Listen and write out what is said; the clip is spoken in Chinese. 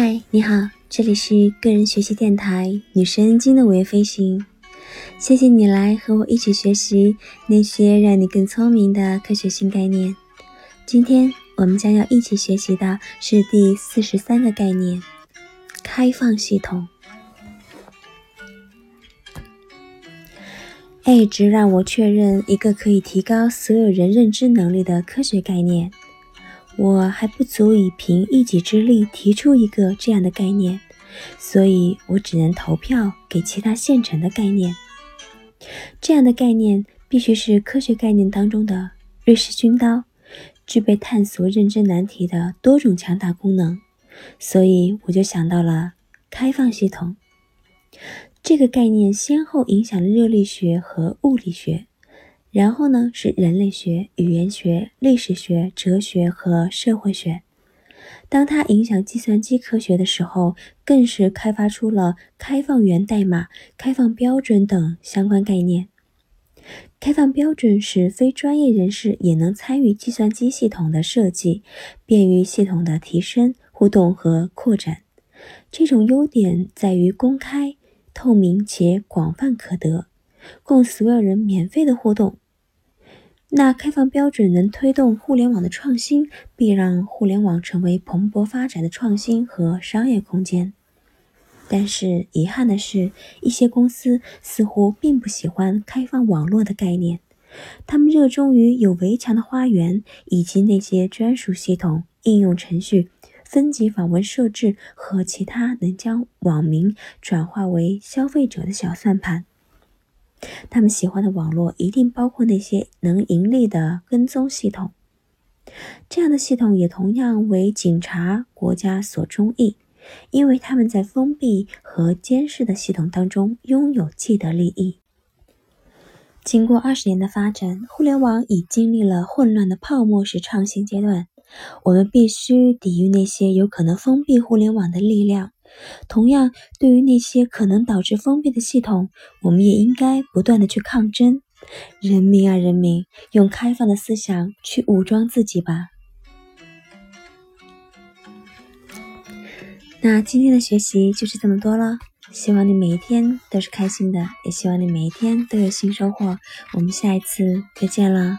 嗨，你好，这里是个人学习电台女神经的午夜飞行。谢谢你来和我一起学习那些让你更聪明的科学新概念。今天我们将要一起学习的是第四十三个概念——开放系统。A 值让我确认一个可以提高所有人认知能力的科学概念。我还不足以凭一己之力提出一个这样的概念，所以我只能投票给其他现成的概念。这样的概念必须是科学概念当中的瑞士军刀，具备探索认知难题的多种强大功能。所以我就想到了开放系统这个概念，先后影响了热力学和物理学。然后呢，是人类学、语言学、历史学、哲学和社会学。当它影响计算机科学的时候，更是开发出了开放源代码、开放标准等相关概念。开放标准使非专业人士也能参与计算机系统的设计，便于系统的提升、互动和扩展。这种优点在于公开、透明且广泛可得。供所有人免费的互动，那开放标准能推动互联网的创新，必让互联网成为蓬勃发展的创新和商业空间。但是遗憾的是，一些公司似乎并不喜欢开放网络的概念，他们热衷于有围墙的花园，以及那些专属系统、应用程序、分级访问设置和其他能将网民转化为消费者的小算盘。他们喜欢的网络一定包括那些能盈利的跟踪系统，这样的系统也同样为警察国家所中意，因为他们在封闭和监视的系统当中拥有既得利益。经过二十年的发展，互联网已经历了混乱的泡沫式创新阶段，我们必须抵御那些有可能封闭互联网的力量。同样，对于那些可能导致封闭的系统，我们也应该不断的去抗争。人民啊，人民，用开放的思想去武装自己吧。那今天的学习就是这么多了，希望你每一天都是开心的，也希望你每一天都有新收获。我们下一次再见了。